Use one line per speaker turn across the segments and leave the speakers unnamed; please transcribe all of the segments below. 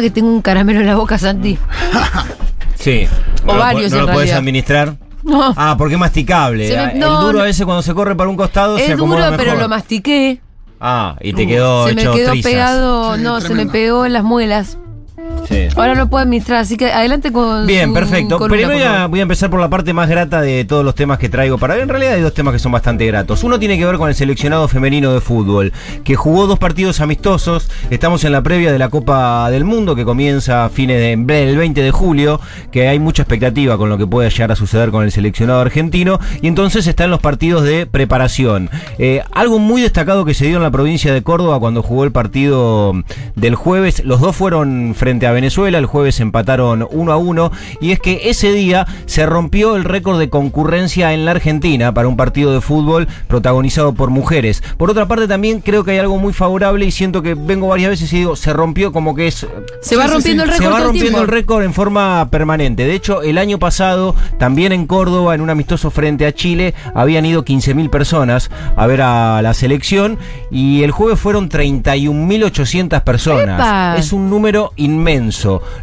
Que tengo un caramelo en la boca, Santi.
Sí.
O
lo
varios,
po- ¿No
en
lo puedes administrar?
No.
Ah, porque es masticable.
Se me-
Ah,
no,
el duro
no.
a veces cuando se corre para un costado se
es duro,
acomoda
pero lo mastiqué.
Ah, y te quedó
se me
hecho
quedó
trizas.
pegado,
Sí,
no, se me pegó en las muelas.
Sí.
Ahora no puedo administrar, así que adelante con
Bien,
su
perfecto.
columna,
Pero
por
voy a,
favor.
voy a empezar por la parte más grata de todos los temas que traigo para En realidad hay dos temas que son bastante gratos. Uno tiene que ver con el seleccionado femenino de fútbol, que jugó dos partidos amistosos. Estamos en la previa de la Copa del Mundo, que comienza a fines de el 20 de julio, que hay mucha expectativa con lo que puede llegar a suceder con el seleccionado argentino. Y entonces están los partidos de preparación. Eh, algo muy destacado que se dio en la provincia de Córdoba cuando jugó el partido del jueves. Los dos fueron frente a Venezuela. El jueves empataron 1 a 1. Y es que ese día se rompió el récord de concurrencia en la Argentina para un partido de fútbol protagonizado por mujeres. Por otra parte, también creo que hay algo muy favorable y siento que vengo varias veces y digo, se rompió como que es
Se va rompiendo el récord.
se va rompiendo el récord en forma permanente. De hecho, el año pasado, también en Córdoba, en un amistoso frente a Chile, habían ido 15.000 personas a ver a la selección y el jueves fueron 31.800 personas.
¡Epa!
Es un número inmenso.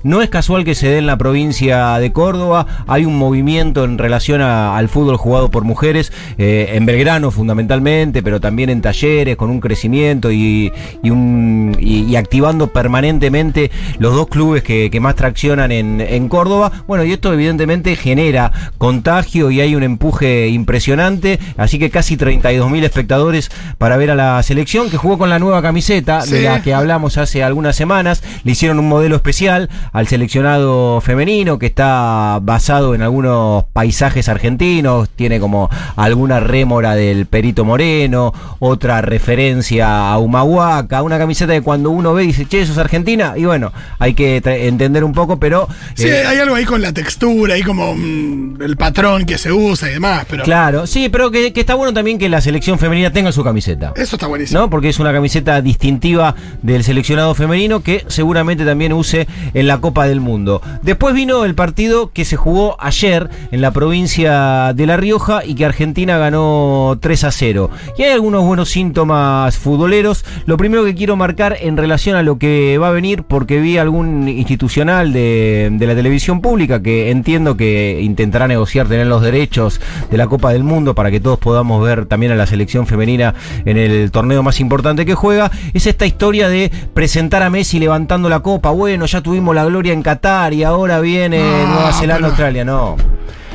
No es casual que se dé en la provincia de Córdoba. Hay un movimiento en relación a- al fútbol jugado por mujeres, eh, en Belgrano fundamentalmente, pero también en talleres, con un crecimiento y, y un, y, y activando permanentemente los dos clubes que, que más traccionan en, en Córdoba. Bueno, y esto evidentemente genera contagio y hay un empuje impresionante. Así que casi 32.000 espectadores para ver a la selección que jugó con la nueva camiseta de la que hablamos hace algunas semanas. Le hicieron un modelo especial al seleccionado femenino que está basado en algunos paisajes argentinos. Tiene como alguna rémora del Perito Moreno, otra referencia a Humahuaca, una camiseta que cuando uno ve dice, che, eso es Argentina. Y bueno, hay que entender un poco, pero.
Sí,
eh,
hay algo ahí con la textura, ahí como mm, el patrón que se usa y demás, pero
Claro, sí, pero que, que está bueno también que la selección femenina tenga su camiseta.
eso está buenísimo.
¿no? Porque es una camiseta distintiva del seleccionado femenino que seguramente también en la Copa del Mundo. Después vino el partido que se jugó ayer en la provincia de La Rioja y que Argentina ganó 3 a 0. Y hay algunos buenos síntomas futboleros. Lo primero que quiero marcar en relación a lo que va a venir, porque vi algún institucional de, de la televisión pública que entiendo que intentará negociar tener los derechos de la Copa del Mundo para que todos podamos ver también a la selección femenina en el torneo más importante que juega, es esta historia de presentar a Messi levantando la copa. Bueno, ya tuvimos la gloria en Qatar y ahora viene
No,
Nueva Zelanda,
pero-
Australia. No.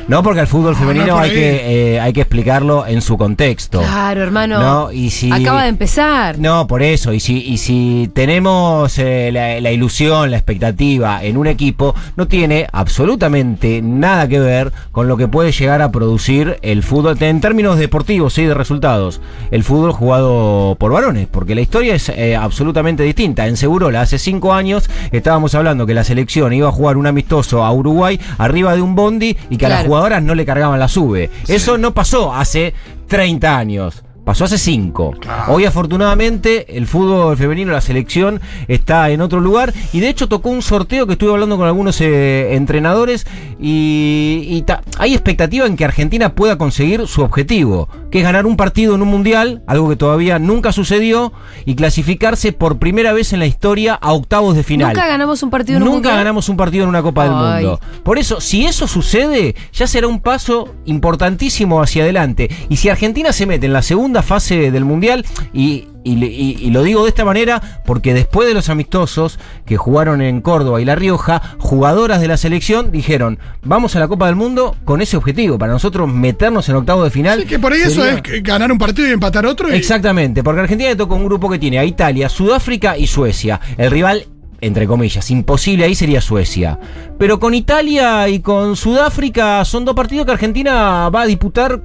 No, porque al fútbol
No,
femenino
no
hay, que, eh, hay que explicarlo en su contexto.
Claro, hermano.
No, y si-
Acaba de empezar.
No, por eso. Y si, y si tenemos eh, la, la ilusión, la expectativa en un equipo, no tiene absolutamente nada que ver con lo que puede llegar a producir el fútbol en términos deportivos y de resultados. El fútbol jugado por varones, porque la historia es eh, absolutamente distinta. En Segurola, hace cinco años, estábamos hablando que la selección iba a jugar un amistoso a Uruguay arriba de un bondi y que a las
Claro.
Jugadoras no le cargaban la sube. Eso no pasó hace 30 años. Pasó hace 5.
Claro.
Hoy afortunadamente el fútbol femenino, la selección, está en otro lugar. Y de hecho tocó un sorteo que estuve hablando con algunos eh, entrenadores. Y, y ta- hay expectativa en que Argentina pueda conseguir su objetivo, que es ganar un partido en un mundial, algo que todavía nunca sucedió, y clasificarse por primera vez en la historia a octavos de final.
Nunca ganamos un partido en un
Nunca
mundial.
ganamos un partido en una Copa del. Mundo. Por eso, si eso sucede, ya será un paso importantísimo hacia adelante. Y si Argentina se mete en la segunda fase del Mundial, y, y le- y- y lo digo de esta manera, porque después de los amistosos que jugaron en Córdoba y La Rioja, jugadoras de la selección dijeron, vamos a la Copa del Mundo con ese objetivo, para nosotros meternos en octavo de final.
Sí, que por ahí eso es ganar un partido y empatar otro.
Exactamente, porque Argentina le toca un grupo que tiene a Italia, Sudáfrica y Suecia. El rival, entre comillas, imposible ahí sería Suecia. Pero con Italia y con Sudáfrica son dos partidos que Argentina va a disputar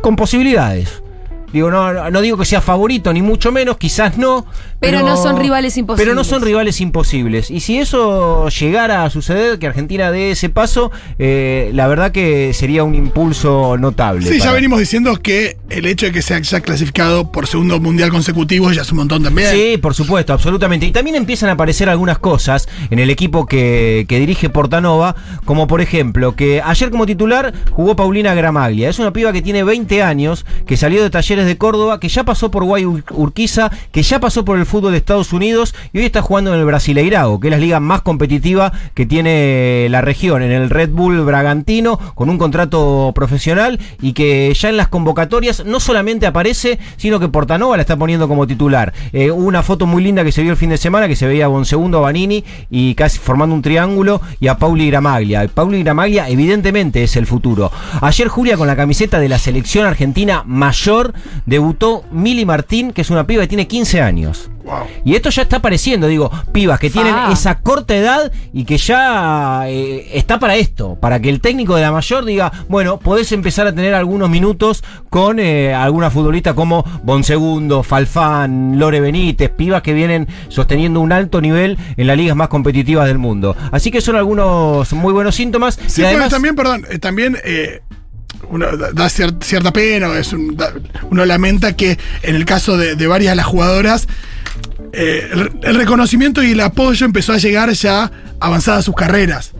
con posibilidades. Digo, no, no digo que sea favorito, ni mucho menos, quizás no.
Pero no son rivales imposibles.
Pero no son rivales imposibles. Y si eso llegara a suceder, que Argentina dé ese paso, eh, la verdad que sería un impulso notable.
Sí, ya venimos diciendo que el hecho de que se haya clasificado por segundo mundial consecutivo ya es un montón también.
Sí, por supuesto, absolutamente. Y también empiezan a aparecer algunas cosas en el equipo que, que dirige Portanova, como por ejemplo que ayer como titular jugó Paulina Gramaglia. Es una piba que tiene 20 años, que salió de Talleres de Córdoba, que ya pasó por Guay Ur- Urquiza, que ya pasó por el fútbol de Estados Unidos y hoy está jugando en el Brasileirao, que es la liga más competitiva que tiene la región, en el Red Bull Bragantino, con un contrato profesional y que ya en las convocatorias no solamente aparece, sino que Portanova la está poniendo como titular. Eh, una foto muy linda que se vio el fin de semana, que se veía a Bonsegundo, a Vanini y casi formando un triángulo y a Pauli Gramaglia. Pauli Gramaglia evidentemente es el futuro. Ayer Julia con la camiseta de la selección argentina mayor debutó Mili Martín, que es una piba que tiene 15 años.
Wow.
Y esto ya está apareciendo, digo, pibas que tienen
Ah.
esa corta edad y que ya eh, está para esto, para que el técnico de la mayor diga, bueno, podés empezar a tener algunos minutos con eh, alguna futbolista como Bonsegundo, Falfán, Lore Benítez, pibas que vienen sosteniendo un alto nivel en las ligas más competitivas del mundo. Así que son algunos muy buenos síntomas.
Sí,
y además,
también, perdón, eh, también eh, uno da, da cier- cierta pena, es un- da- uno lamenta que en el caso de, de varias de las jugadoras, eh, el, el reconocimiento y el apoyo empezó a llegar ya avanzadas sus carreras.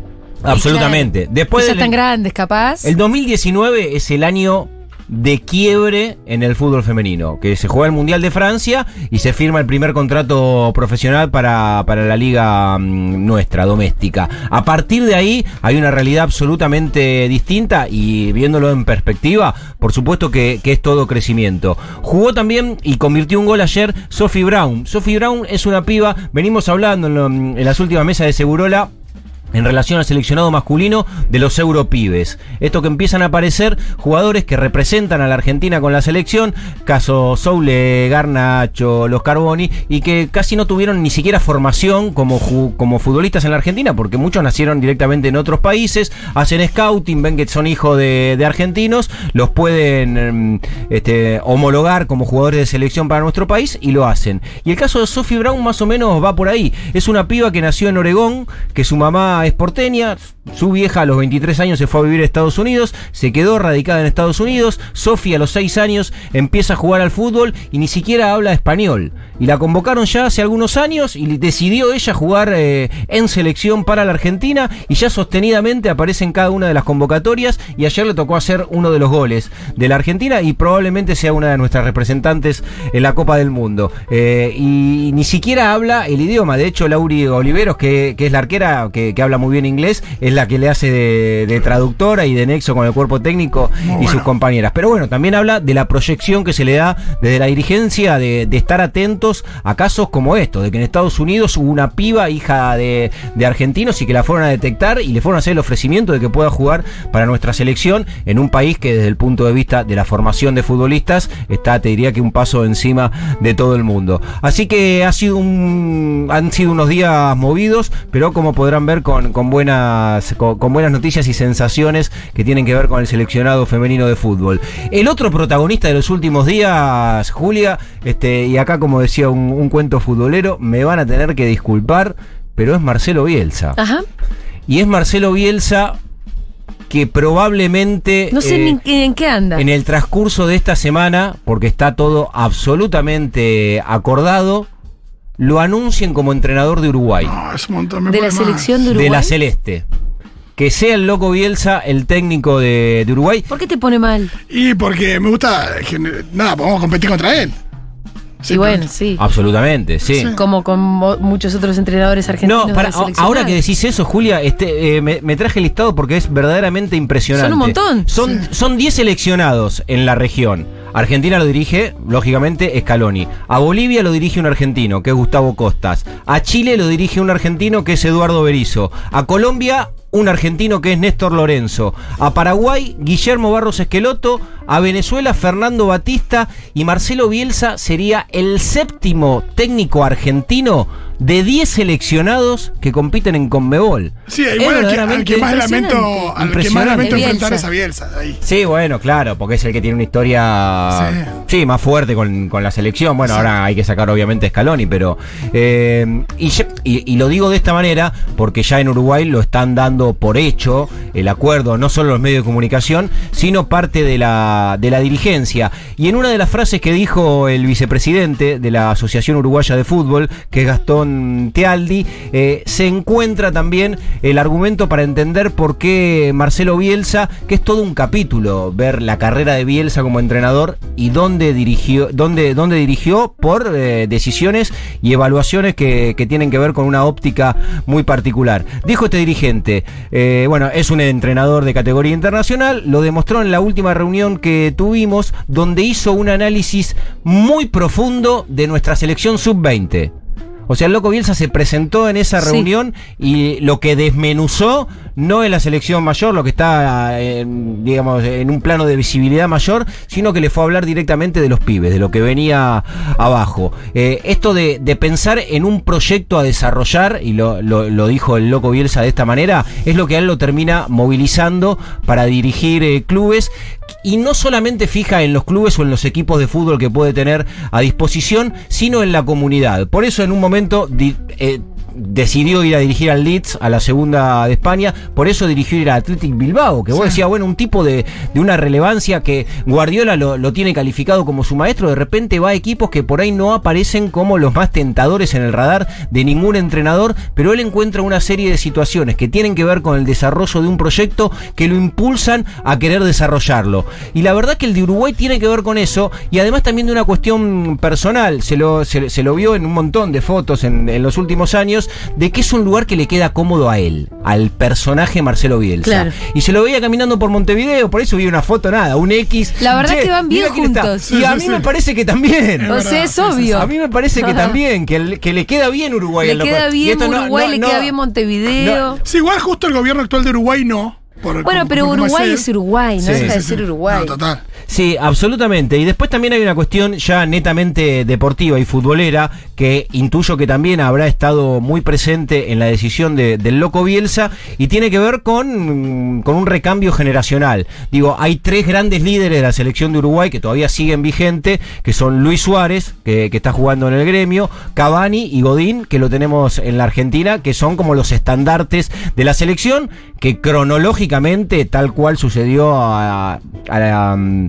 absolutamente. Después
ya están grandes, capaz.
El 2019 es el año de quiebre en el fútbol femenino, que se juega el Mundial de Francia y se firma el primer contrato profesional para, para la liga mm, nuestra, doméstica. A partir de ahí hay una realidad absolutamente distinta y viéndolo en perspectiva, por supuesto que, que es todo crecimiento. Jugó también y convirtió un gol ayer Sophie Brown. Sophie Brown es una piba, venimos hablando en, en las últimas mesas de Segurola, en relación al seleccionado masculino de los europibes. Esto que empiezan a aparecer jugadores que representan a la Argentina con la selección, caso Soule, Garnacho, los Carboni, y que casi no tuvieron ni siquiera formación como, como futbolistas en la Argentina, porque muchos nacieron directamente en otros países, hacen scouting, ven que son hijos de, de argentinos, los pueden em, este, homologar como jugadores de selección para nuestro país y lo hacen. Y el caso de Sophie Brown más o menos va por ahí. Es una piba que nació en Oregón, que su mamá es porteña, su vieja a los 23 años se fue a vivir a Estados Unidos, se quedó radicada en Estados Unidos, Sophie a los 6 años empieza a jugar al fútbol y ni siquiera habla español. Y la convocaron ya hace algunos años y decidió ella jugar eh, en selección para la Argentina y ya sostenidamente aparece en cada una de las convocatorias y ayer le tocó hacer uno de los goles de la Argentina y probablemente sea una de nuestras representantes en la Copa del Mundo. Eh, y ni siquiera habla el idioma, de hecho Lauri Oliveros, que, que es la arquera, que, que habla muy bien inglés, es la que le hace de, de traductora y de nexo con el cuerpo técnico
Muy
y
bueno.
sus compañeras. Pero bueno, también habla de la proyección que se le da desde la dirigencia de, de estar atentos a casos como estos, de que en Estados Unidos hubo una piba hija de, de argentinos y que la fueron a detectar y le fueron a hacer el ofrecimiento de que pueda jugar para nuestra selección en un país que desde el punto de vista de la formación de futbolistas está, te diría que un paso encima de todo el mundo. Así que ha sido un, han sido unos días movidos, pero como podrán ver con, con buenas, con, con buenas noticias y sensaciones que tienen que ver con el seleccionado femenino de fútbol. El otro protagonista de los últimos días, Julia, este, y acá como decía un, un cuento futbolero, me van a tener que disculpar, pero es Marcelo Bielsa.
Ajá.
Y es Marcelo Bielsa que probablemente...
No sé
eh,
en qué anda.
en el transcurso de esta semana, porque está todo absolutamente acordado, lo anuncien como entrenador de Uruguay,
No, es un montón. me
de la selección de Uruguay.
de la Celeste. Que sea el loco Bielsa el técnico de, de Uruguay.
¿Por qué te pone mal?
Y porque me gusta. gener- Nada, podemos competir contra él.
Sí, bueno, sí.
Absolutamente, sí.
Sí.
Como con muchos otros entrenadores argentinos.
No, para,
de
ahora que decís eso, Julia, este, eh, me, me traje el listado porque es verdaderamente impresionante.
Son un montón.
Son, son 10 seleccionados en la región. Argentina lo dirige, lógicamente, Scaloni. A Bolivia lo dirige un argentino, que es Gustavo Costas. A Chile lo dirige un argentino, que es Eduardo Berizo. A Colombia, un argentino, que es Néstor Lorenzo. A Paraguay, Guillermo Barros Esqueloto. A Venezuela Fernando Batista y Marcelo Bielsa sería el séptimo técnico argentino de 10 seleccionados que compiten en Conmebol.
Sí, igual al que, al
verdaderamente
que más lamento, al que más
Impresionante.
lamento
Bielsa.
enfrentar es a Bielsa. Ahí.
Sí, bueno, claro, porque es el que tiene una historia sí. más fuerte con, con la selección. Bueno,
Sí.
ahora hay que sacar obviamente a Scaloni, pero... eh, y- y lo digo de esta manera porque ya en Uruguay lo están dando por hecho el acuerdo, no solo los medios de comunicación, sino parte de la, de la dirigencia. Y en una de las frases que dijo el vicepresidente de la Asociación Uruguaya de Fútbol, que es Gastón Tealdi, eh, se encuentra también el argumento para entender por qué Marcelo Bielsa, que es todo un capítulo, ver la carrera de Bielsa como entrenador y dónde dirigió, dónde, dónde dirigió por eh, decisiones y evaluaciones que, que tienen que ver con una óptica muy particular. Dijo este dirigente, eh, bueno, es un entrenador de categoría internacional, lo demostró en la última reunión que tuvimos, donde hizo un análisis muy profundo de nuestra selección sub-20. O sea, el loco Bielsa se presentó en esa
Sí.
reunión y lo que desmenuzó no es la selección mayor, lo que está, en, digamos, en un plano de visibilidad mayor, sino que le fue a hablar directamente de los pibes, de lo que venía abajo. Eh, esto de, de pensar en un proyecto a desarrollar, y lo, lo- lo dijo el loco Bielsa de esta manera, es lo que a él lo termina movilizando para dirigir eh, clubes y no solamente fija en los clubes o en los equipos de fútbol que puede tener a disposición, sino en la comunidad. Por eso en un momento di- eh, decidió ir a dirigir al Leeds, a la segunda de España, por eso dirigió ir a Athletic Bilbao, que vos decías, bueno, un tipo de, de una relevancia que Guardiola lo, lo tiene calificado como su maestro, de repente va a equipos que por ahí no aparecen como los más tentadores en el radar de ningún entrenador, pero él encuentra una serie de situaciones que tienen que ver con el desarrollo de un proyecto que lo impulsan a querer desarrollarlo. Y la verdad que el de Uruguay tiene que ver con eso, y además también de una cuestión personal, se lo, se, se lo vio en un montón de fotos en, en los últimos años, de que es un lugar que le queda cómodo a él, al personaje Marcelo Bielsa.
Claro.
Y se lo veía caminando por Montevideo, por eso vi una foto, nada, un X.
La verdad
Che,
que van bien juntos.
Y
Sí,
a mí
sí.
me parece que también.
O sea, es obvio.
A mí me parece que también, que, le- que le queda bien Uruguay.
Le
en lo
queda bien
no-
Uruguay,
no-
le
no-
queda bien Montevideo.
Sí, igual justo el gobierno actual de Uruguay no. por-
bueno, pero Uruguay es Uruguay, no
Sí,
deja
sí,
de
sí.
ser Uruguay.
No, total.
Sí, absolutamente. Y después también hay una cuestión ya netamente deportiva y futbolera que intuyo que también habrá estado muy presente en la decisión de- del loco Bielsa y tiene que ver con, con un recambio generacional. Digo, hay tres grandes líderes de la selección de Uruguay que todavía siguen vigente, que son Luis Suárez, que, está jugando en el gremio, Cavani y Godín, que lo tenemos en la Argentina, que son como los estandartes de la selección, que cronológicamente, tal cual sucedió a, a la,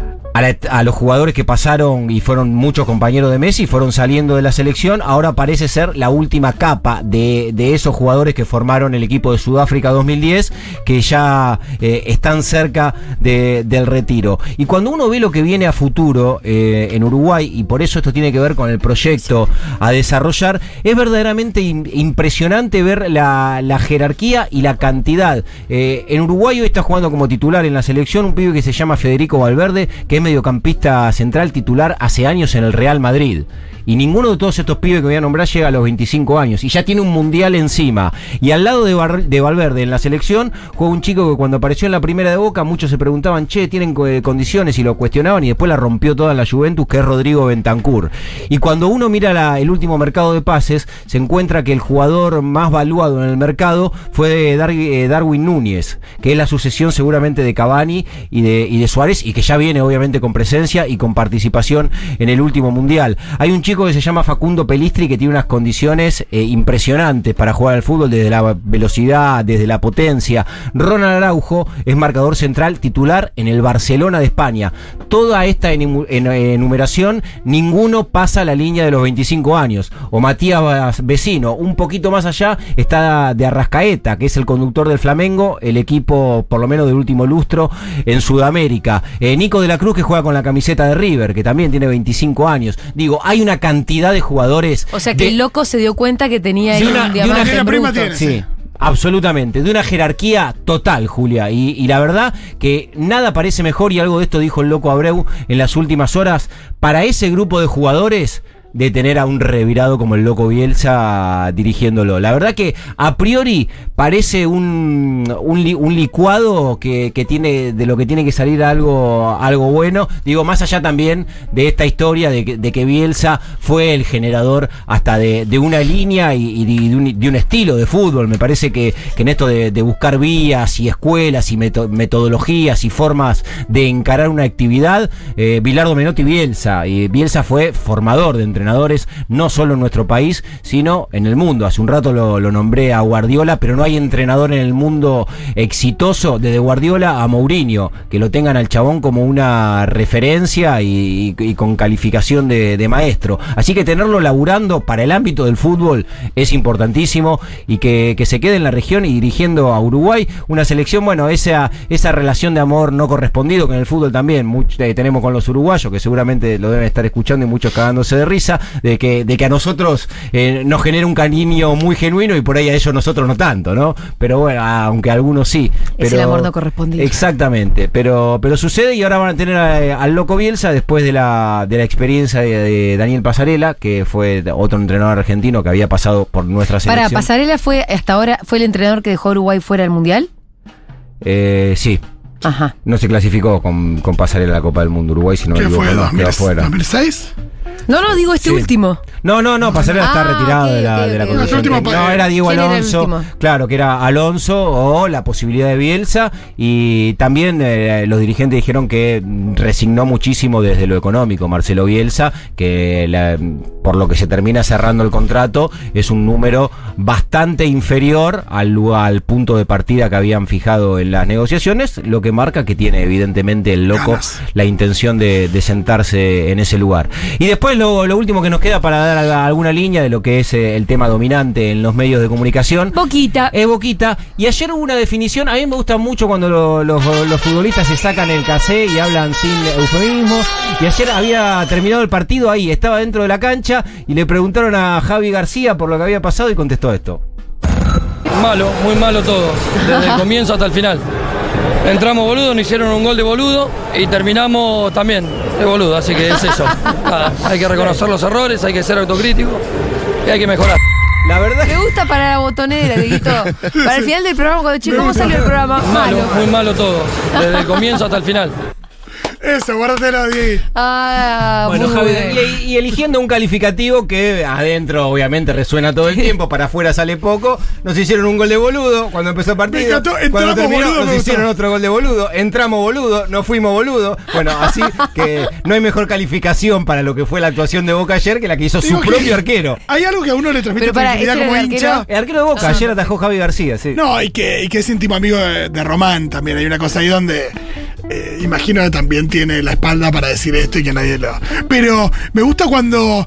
a, los jugadores que pasaron y fueron muchos compañeros de Messi, fueron saliendo de la selección, ahora parece ser la última capa de, de esos jugadores que formaron el equipo de Sudáfrica 2010, que ya eh, están cerca de- del retiro. Y cuando uno ve lo que viene a futuro eh, en Uruguay, y por eso esto tiene que ver con el proyecto a desarrollar, es verdaderamente im- impresionante ver la, la jerarquía y la cantidad. Eh, en Uruguay hoy está jugando como titular en la selección un pibe que se llama Federico Valverde, que mediocampista central titular hace años en el Real Madrid. Y ninguno de todos estos pibes que voy a nombrar llega a los 25 años. Y ya tiene un mundial encima. Y al lado de, de Valverde en la selección juega un chico que cuando apareció en la primera de Boca muchos se preguntaban, che, ¿tienen eh, condiciones? Y lo cuestionaban y después la rompió toda la Juventus, que es Rodrigo Bentancur. Y cuando uno mira el último mercado de pases, se encuentra que el jugador más valuado en el mercado fue Dar- eh, Darwin Núñez, que es la sucesión seguramente de Cavani y de, y de Suárez, y que ya viene obviamente con presencia y con participación en el último mundial. Hay un chico que se llama Facundo Pelistri que tiene unas condiciones eh, impresionantes para jugar al fútbol, desde la velocidad, desde la potencia. Ronald Araujo es marcador central titular en el Barcelona de España. Toda esta enu- en- enumeración, ninguno pasa la línea de los 25 años. O Matías Vecino, un poquito más allá, está de Arrascaeta, que es el conductor del Flamengo, el equipo por lo menos del último lustro en Sudamérica. Eh, Nico de la Cruz que juega con la camiseta de River, que también tiene 25 años. Digo, hay una cantidad de jugadores.
O sea que
de-
el loco se dio cuenta que tenía ahí
de una-
un
de una
prima.
Sí. Absolutamente, de una jerarquía total, Julia. Y, y la verdad que nada parece mejor, y algo de esto dijo el loco Abreu en las últimas horas, para ese grupo de jugadores de tener a un revirado como el loco Bielsa dirigiéndolo. La verdad que a priori parece un, un, li- un licuado que, que tiene de lo que tiene que salir algo, algo bueno. Digo, más allá también de esta historia de que, de que Bielsa fue el generador hasta de, de una línea y, de, un, estilo de fútbol. Me parece que, que en esto de, buscar vías y escuelas y meto- metodologías y formas de encarar una actividad, eh, Bilardo Menotti Bielsa. Y Bielsa fue formador de entrenadores, no solo en nuestro país, sino en el mundo. Hace un rato lo, nombré a Guardiola, pero no hay entrenador en el mundo exitoso, desde Guardiola a Mourinho, que lo tengan al chabón como una referencia y, con calificación de, maestro. Así que tenerlo laburando para el ámbito del fútbol es importantísimo y que, se quede en la región y dirigiendo a Uruguay, una selección, bueno, esa, esa relación de amor no correspondido que en el fútbol también eh, tenemos con los uruguayos, que seguramente lo deben estar escuchando y muchos cagándose de risa, de que, de que a nosotros eh, nos genera un cariño muy genuino y por ahí a ellos nosotros no tanto, ¿no? Pero bueno, aunque algunos sí.
Es
pero-
el amor no correspondido.
Exactamente, pero, pero sucede y ahora van a tener a- al Loco Bielsa después de la, de la experiencia de, de Daniel Pasarela, que fue otro entrenador argentino que había pasado por nuestra
Para,
selección.
Pasarela fue hasta ahora, fue el entrenador que dejó a Uruguay fuera del Mundial.
Eh, sí,
Ajá.
no se clasificó con, con Pasarela a la Copa del Mundo Uruguay, sino
¿Qué fue?
quedó
2000,
afuera.
¿2006?
No, no, digo este
Sí.
último.
No, no, no, Pasarela está
Ah,
retirado
ok,
de la,
ok,
de la
ok,
ok.
conducción.
El último,
No, era Diego
¿quién era el
Alonso. claro, que era Alonso o la posibilidad de Bielsa. Y también eh, los dirigentes dijeron que resignó muchísimo desde lo económico Marcelo Bielsa, que la- por lo que se termina cerrando el contrato es un número bastante inferior al, al punto de partida que habían fijado en las negociaciones, lo que marca que tiene evidentemente el loco
Ganas.
la intención de, de sentarse en ese lugar. Y después lo, lo último que nos queda para dar alguna línea de lo que es eh, el tema dominante en los medios de comunicación.
Boquita.
Es Boquita. Y ayer hubo una definición. A mí me gusta mucho cuando lo- los, los futbolistas se sacan el casé y hablan sin eufemismos. Y ayer había terminado el partido ahí. Estaba dentro de la cancha y le preguntaron a Javi García por lo que había pasado y contestó esto.
Malo, muy malo todo, desde el comienzo hasta el final. Entramos boludo, nos hicieron un gol de boludo y terminamos también de boludo, así que es eso. Nada, hay que reconocer los errores, hay que ser autocrítico y hay que mejorar.
La verdad
Me gusta para la botonera, Dieguito. Para el final del programa, cuando che, ¿cómo salió el programa?
Malo,
Malo.
muy malo todo, desde el comienzo hasta el final.
Eso, guárdatelo, Diego.
Ah,
Bueno,
muy
Javi,
bueno.
y, y eligiendo un calificativo que adentro obviamente resuena todo el tiempo, para afuera sale poco. Nos hicieron un gol de boludo cuando empezó el
Me
partido.
encantó,
cuando
entramos
terminó
boludo, me
nos
gustó.
hicieron otro gol de boludo. Entramos boludo, nos fuimos boludo. Bueno, así que no hay mejor calificación para lo que fue la actuación de Boca ayer que la que hizo
Digo
su
que
propio arquero.
Hay algo que a uno le transmite
Pero para,
tranquilidad
¿este
como
el
hincha.
arquero?
El arquero de Boca ayer atajó Javi García, sí.
No, y que, y que es íntimo amigo de, de Román también. Hay una cosa ahí donde eh, imagino que también tiene la espalda para decir esto y que nadie lo. Pero me gusta cuando.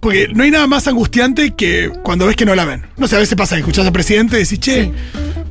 Porque no hay nada más angustiante que cuando ves que no la ven. No sé, a veces pasa que escuchás al presidente y decís, che.
Sí.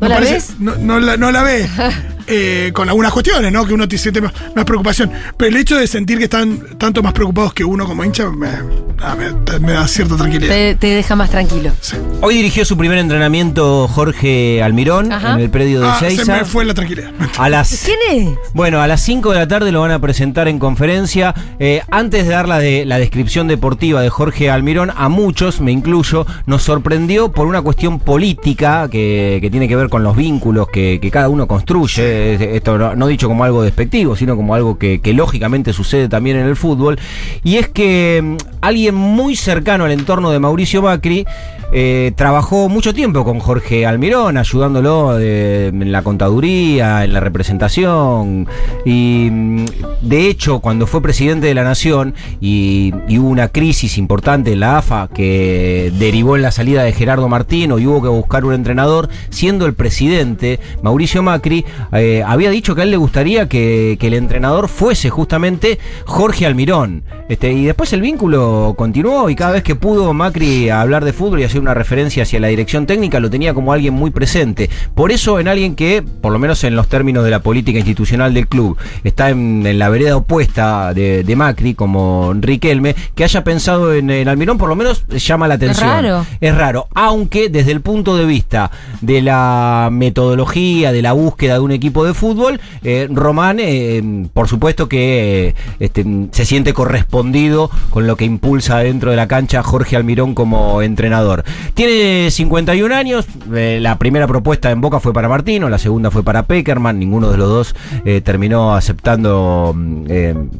¿No la
parece-
ves?
No, no la, no la ve. Eh, con algunas cuestiones, ¿no? Que uno te siente más, más preocupación. Pero el hecho de sentir que están tanto más preocupados que uno como hincha me, me- me da cierta tranquilidad.
Te, te deja más tranquilo.
Sí.
Hoy dirigió su primer entrenamiento Jorge Almirón
Ajá.
en el predio de
Ah, se
Seiza.
me fue la tranquilidad.
A las
¿Quién es?
Bueno, a las 5 de la tarde lo van a presentar en conferencia. Eh, antes de dar la, de, la descripción deportiva de Jorge Almirón, a muchos, me incluyo, nos sorprendió por una cuestión política que, que tiene que ver con los vínculos que, que cada uno construye. Eh, Esto no, dicho como algo despectivo, sino como algo que, lógicamente sucede también en el fútbol. Y es que mm, alguien muy cercano al entorno de Mauricio Macri eh, trabajó mucho tiempo con Jorge Almirón, ayudándolo de- en la contaduría, en la representación. Y mm, de hecho, cuando fue presidente de la Nación y, hubo una crisis importante en la AFA que derivó en la salida de Gerardo Martino y hubo que buscar un entrenador, siendo el presidente, Mauricio Macri, eh, había dicho que a él le gustaría que, que el entrenador fuese justamente Jorge Almirón. Este, y después el vínculo continuó y cada vez que pudo Macri hablar de fútbol y hacer una referencia hacia la dirección técnica lo tenía como alguien muy presente. Por eso en alguien que, por lo menos en los términos de la política institucional del club, está en, en la vereda opuesta de, de Macri, como Riquelme, que haya pensado en, en Almirón, por lo menos llama la atención.
raro.
Es raro, aunque desde el punto de vista de la metodología, de la búsqueda de un equipo de fútbol, eh, Román, eh, por supuesto que eh, este, se siente correspondido con lo que impulsa dentro de la cancha Jorge Almirón como entrenador. Tiene 51 años, la primera propuesta en Boca fue para Martino, la segunda fue para Peckerman, ninguno de los dos terminó aceptando mm,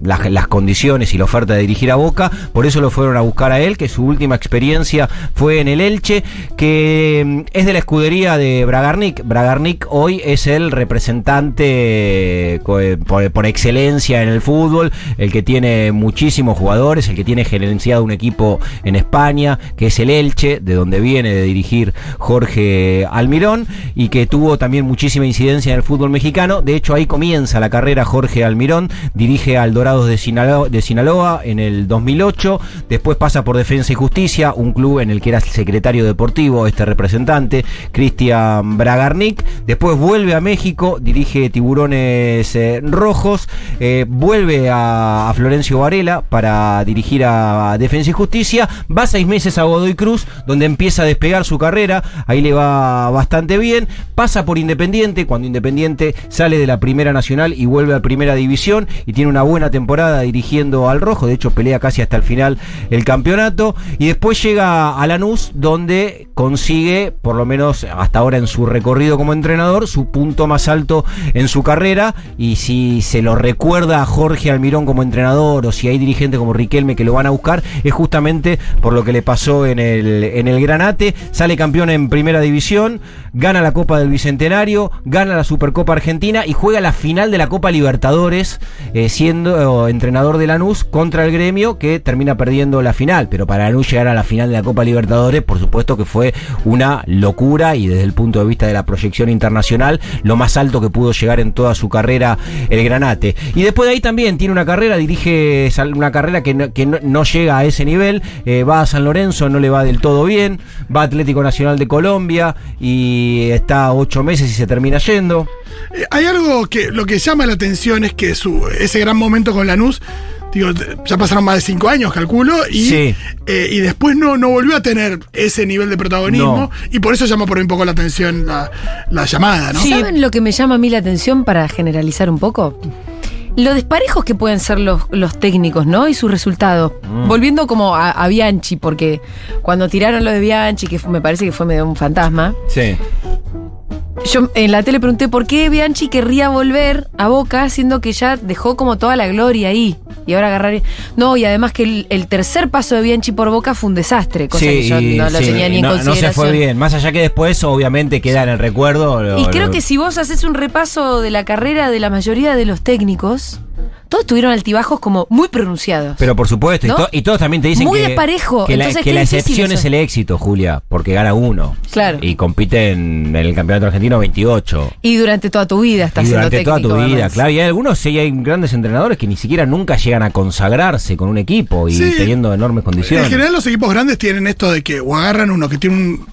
las, las condiciones y la oferta de dirigir a Boca, por eso lo fueron a buscar a él, que su última experiencia fue en el Elche, que mm, es de la escudería de Bragarnik. Bragarnik hoy es el representante co- eh, por, por excelencia en el fútbol, el que tiene muchísimos jugadores, el que tiene gerenciado un equipo en España, que es el Elche, de donde viene de dirigir Jorge Almirón, y que tuvo también muchísima incidencia en el fútbol mexicano. De hecho, ahí comienza la carrera Jorge Almirón, dirige al Dorados de Sinaloa, de Sinaloa en el 2008, después pasa por Defensa y Justicia, un club en el que era secretario deportivo, este representante, Cristian Bragarnik, después vuelve a México, dirige Tiburones eh, Rojos, eh, vuelve a, a Florencio Varela para dirigir a Defensa y Justicia, va seis meses a Godoy Cruz, donde empieza a despegar su carrera, ahí le va bastante bien, pasa por Independiente, cuando Independiente sale de la Primera Nacional y vuelve a Primera División y tiene una buena temporada dirigiendo al Rojo, de hecho pelea casi hasta el final el campeonato, y después llega a Lanús, donde consigue, por lo menos hasta ahora en su recorrido como entrenador, su punto más alto en su carrera, y si se lo recuerda a Jorge Almirón como entrenador, o si hay dirigentes como Riquelme que lo van a buscar, es justamente por lo que le pasó en el, en el Granate, sale campeón en primera división, gana la Copa del Bicentenario, gana la Supercopa Argentina y juega la final de la Copa Libertadores, eh, siendo eh, entrenador de Lanús contra el gremio que termina perdiendo la final. Pero para Lanús llegar a la final de la Copa Libertadores, por supuesto que fue una locura y desde el punto de vista de la proyección internacional, lo más alto que pudo llegar en toda su carrera el Granate. Y después de ahí también tiene una carrera, dirige una carrera que no, que no llega a ese nivel, eh, va a San Lorenzo, no le va del todo bien, va a Atlético Nacional de Colombia y está ocho meses y se termina yendo.
Eh, Hay algo que lo que llama la atención es que su, ese gran momento con Lanús, digo, ya pasaron más de cinco años, calculo, y,
Sí.
eh, y después no, no volvió a tener ese nivel de protagonismo,
No.
y por eso llama por un poco la atención la, la llamada, ¿no?
Sí.
¿Saben lo que me llama a mí la atención para generalizar un poco? Lo desparejos que pueden ser los, los técnicos, ¿no? Y sus resultados.
Mm.
Volviendo como a, a Bianchi, porque cuando tiraron lo de Bianchi, que fue- me parece que fue medio un fantasma,
Sí.
Yo en la tele pregunté por qué Bianchi querría volver a Boca, siendo que ya dejó como toda la gloria ahí. Y ahora agarrar. No, y además que el, el tercer paso de Bianchi por Boca fue un desastre, cosa que yo no lo
sí,
tenía ni en
no, no
consideración.
se fue bien. Más allá que después, obviamente, queda en el recuerdo. lo-
Y creo
lo-
que si vos haces un repaso de la carrera de la mayoría de los técnicos, todos tuvieron altibajos como muy pronunciados.
Pero por supuesto,
¿No?
y, to- y todos también te dicen
Muy
que,
desparejo.
que la,
Entonces,
que la excepción
eso.
es el éxito, Julia, porque gana uno.
Claro.
Y compite en, en el campeonato argentino 28.
y durante toda tu vida estás
y
siendo
durante toda
técnico.
tu vida,
además.
claro. Y hay algunos, sí, hay grandes entrenadores que ni siquiera nunca llegan a consagrarse con un equipo y
Sí.
teniendo enormes condiciones.
En general los equipos grandes tienen esto de que o agarran uno que tiene un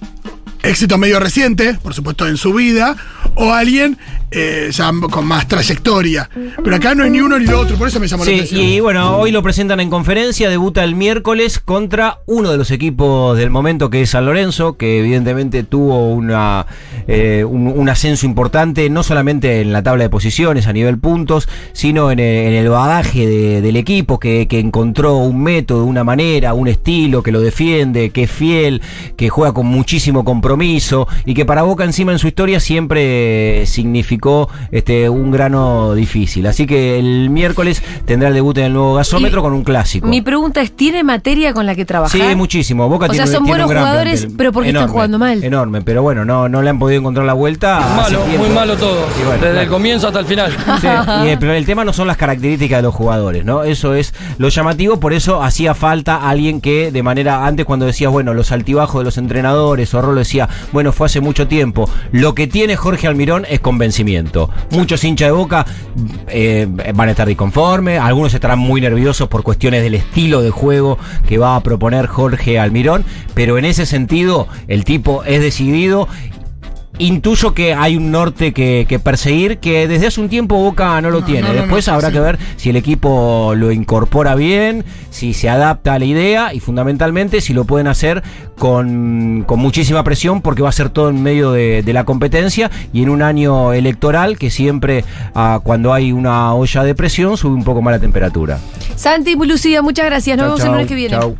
éxito medio reciente, por supuesto en su vida, o alguien eh, ya con más trayectoria. Pero acá no hay ni uno ni lo otro, por eso me llamó la
Sí,
atención.
y bueno, hoy lo presentan en conferencia, debuta el miércoles contra uno de los equipos del momento que es San Lorenzo, que evidentemente tuvo una, eh, un, un ascenso importante, no solamente en la tabla de posiciones a nivel puntos, sino en el, en el bagaje de- del equipo, que, que encontró un método, una manera, un estilo, que lo defiende, que es fiel, que juega con muchísimo compromiso y que para Boca encima en su historia siempre significó este, un grano difícil. Así que el miércoles tendrá el debut en el nuevo gasómetro
Y
con un clásico.
Mi pregunta es, ¿tiene materia con la que trabajar?
Sí, muchísimo. Boca
O
tiene,
sea, son
tiene
buenos jugadores,
plantel.
pero ¿por qué están jugando mal?
Enorme, pero bueno, no, no le han podido encontrar la vuelta.
Malo,
tiempo.
muy malo todo.
Y bueno,
Desde el comienzo hasta el final.
Sí, y el, pero el tema no son las características de los jugadores, ¿no? Eso es lo llamativo, por eso hacía falta alguien que de manera, antes cuando decías, bueno, los altibajos de los entrenadores, o Rolo decía, bueno, fue hace mucho tiempo. Lo que tiene Jorge Almirón es convencimiento. Muchos hinchas de boca eh, van a estar disconformes, algunos estarán muy nerviosos por cuestiones del estilo de juego que va a proponer Jorge Almirón, pero en ese sentido el tipo es decidido Intuyo que hay un norte que, que perseguir que desde hace un tiempo Boca no lo
No,
tiene.
no, no,
Después habrá
sí.
que ver si el equipo lo incorpora bien, si se adapta a la idea y fundamentalmente si lo pueden hacer con, con muchísima presión porque va a ser todo en medio de, de la competencia y en un año electoral que siempre ah, cuando hay una olla de presión sube un poco más la temperatura.
Santi y Lucía, muchas gracias. Nos
Chau,
vemos el lunes que viene.
chau.